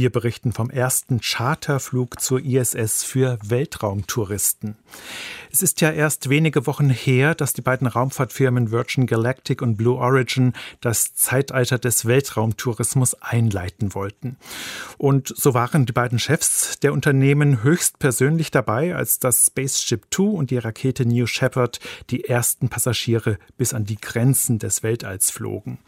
Wir berichten vom ersten Charterflug zur ISS für Weltraumtouristen. Es ist ja erst wenige Wochen her, dass die beiden Raumfahrtfirmen Virgin Galactic und Blue Origin das Zeitalter des Weltraumtourismus einleiten wollten. Und so waren die beiden Chefs der Unternehmen höchstpersönlich dabei, als das Spaceship Two und die Rakete New Shepard die ersten Passagiere bis an die Grenzen des Weltalls flogen.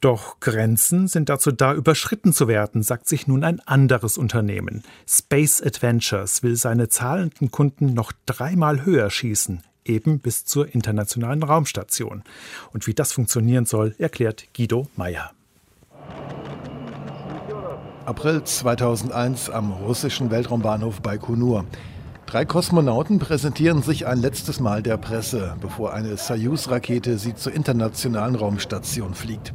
Doch Grenzen sind dazu da, überschritten zu werden, sagt sich nun ein anderes Unternehmen. Space Adventures will seine zahlenden Kunden noch dreimal höher schießen, eben bis zur internationalen Raumstation. Und wie das funktionieren soll, erklärt Guido Meyer. April 2001 am russischen Weltraumbahnhof Baikonur. Drei Kosmonauten präsentieren sich ein letztes Mal der Presse, bevor eine Soyuz-Rakete sie zur internationalen Raumstation fliegt.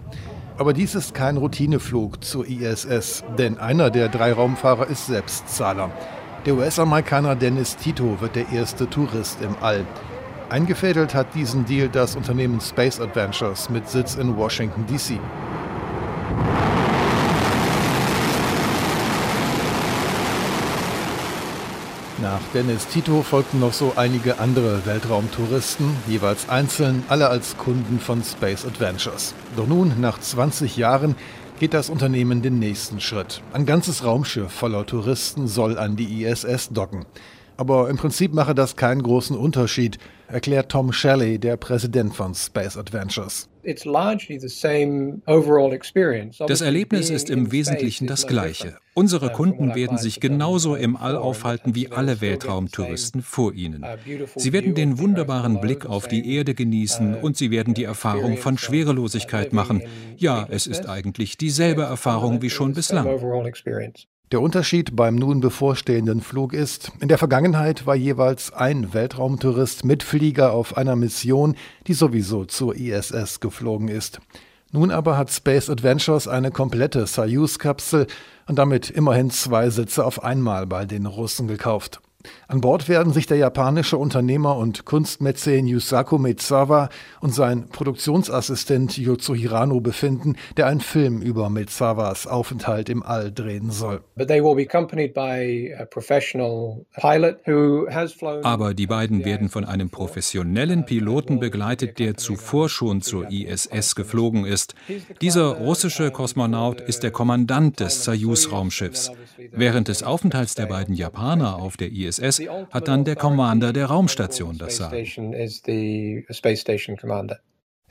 Aber dies ist kein Routineflug zur ISS, denn einer der drei Raumfahrer ist Selbstzahler. Der US-Amerikaner Dennis Tito wird der erste Tourist im All. Eingefädelt hat diesen Deal das Unternehmen Space Adventures mit Sitz in Washington, D.C. Nach Dennis Tito folgten noch so einige andere Weltraumtouristen, jeweils einzeln, alle als Kunden von Space Adventures. Doch nun, nach 20 Jahren, geht das Unternehmen den nächsten Schritt. Ein ganzes Raumschiff voller Touristen soll an die ISS docken. Aber im Prinzip mache das keinen großen Unterschied, erklärt Tom Shelley, der Präsident von Space Adventures. Das Erlebnis ist im Wesentlichen das gleiche. Unsere uh, Kunden werden sich genauso im All aufhalten wie alle Weltraumtouristen vor ihnen. Uh, sie werden den wunderbaren Blick auf die Erde genießen uh, und sie werden die Erfahrung von Schwerelosigkeit machen. Ja, es ist eigentlich dieselbe Erfahrung wie schon bislang. Der Unterschied beim nun bevorstehenden Flug ist, in der Vergangenheit war jeweils ein Weltraumtourist Mitflieger auf einer Mission, die sowieso zur ISS geflogen ist. Nun aber hat Space Adventures eine komplette Soyuz-Kapsel und damit immerhin zwei Sitze auf einmal bei den Russen gekauft. An Bord werden sich der japanische Unternehmer und Kunstmäzen Yusaku Maezawa und sein Produktionsassistent Yozo Hirano befinden, der einen Film über Maezawas Aufenthalt im All drehen soll. Aber die beiden werden von einem professionellen Piloten begleitet, der zuvor schon zur ISS geflogen ist. Dieser russische Kosmonaut ist der Kommandant des Soyuz-Raumschiffs. Während des Aufenthalts der beiden Japaner auf der ISS ISS hat dann der Commander der Raumstation das Sagen.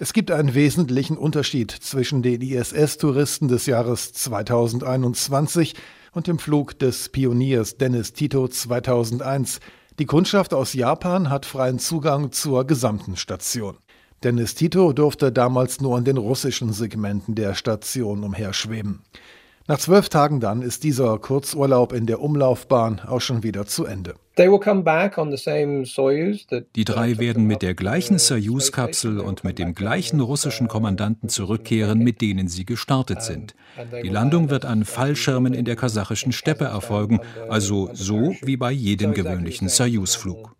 Es gibt einen wesentlichen Unterschied zwischen den ISS-Touristen des Jahres 2021 und dem Flug des Pioniers Dennis Tito 2001. Die Kundschaft aus Japan hat freien Zugang zur gesamten Station. Dennis Tito durfte damals nur an den russischen Segmenten der Station umherschweben. Nach zwölf Tagen dann ist dieser Kurzurlaub in der Umlaufbahn auch schon wieder zu Ende. Die drei werden mit der gleichen Soyuz-Kapsel und mit dem gleichen russischen Kommandanten zurückkehren, mit denen sie gestartet sind. Die Landung wird an Fallschirmen in der kasachischen Steppe erfolgen, also so wie bei jedem gewöhnlichen Soyuz-Flug.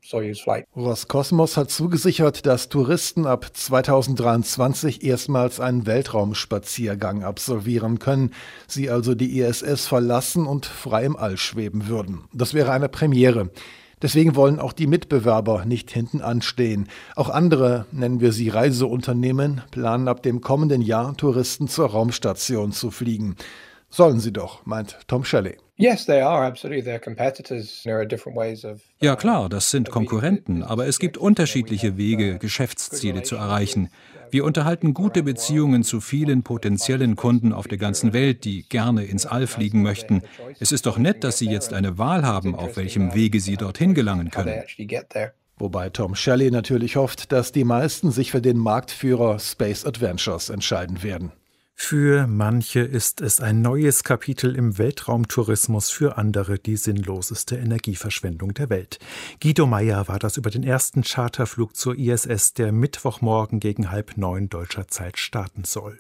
Roskosmos hat zugesichert, dass Touristen ab 2023 erstmals einen Weltraumspaziergang absolvieren können, sie also die ISS verlassen und frei im All schweben würden. Das wäre eine Premiere. Deswegen wollen auch die Mitbewerber nicht hinten anstehen. Auch andere, nennen wir sie Reiseunternehmen, planen ab dem kommenden Jahr Touristen zur Raumstation zu fliegen. Sollen sie doch, meint Tom Shelley. Ja klar, das sind Konkurrenten, aber es gibt unterschiedliche Wege, Geschäftsziele zu erreichen. Wir unterhalten gute Beziehungen zu vielen potenziellen Kunden auf der ganzen Welt, die gerne ins All fliegen möchten. Es ist doch nett, dass sie jetzt eine Wahl haben, auf welchem Wege sie dorthin gelangen können. Wobei Tom Shelley natürlich hofft, dass die meisten sich für den Marktführer Space Adventures entscheiden werden. Für manche ist es ein neues Kapitel im Weltraumtourismus, für andere die sinnloseste Energieverschwendung der Welt. Guido Meyer war das über den ersten Charterflug zur ISS, der Mittwochmorgen gegen halb neun deutscher Zeit starten soll.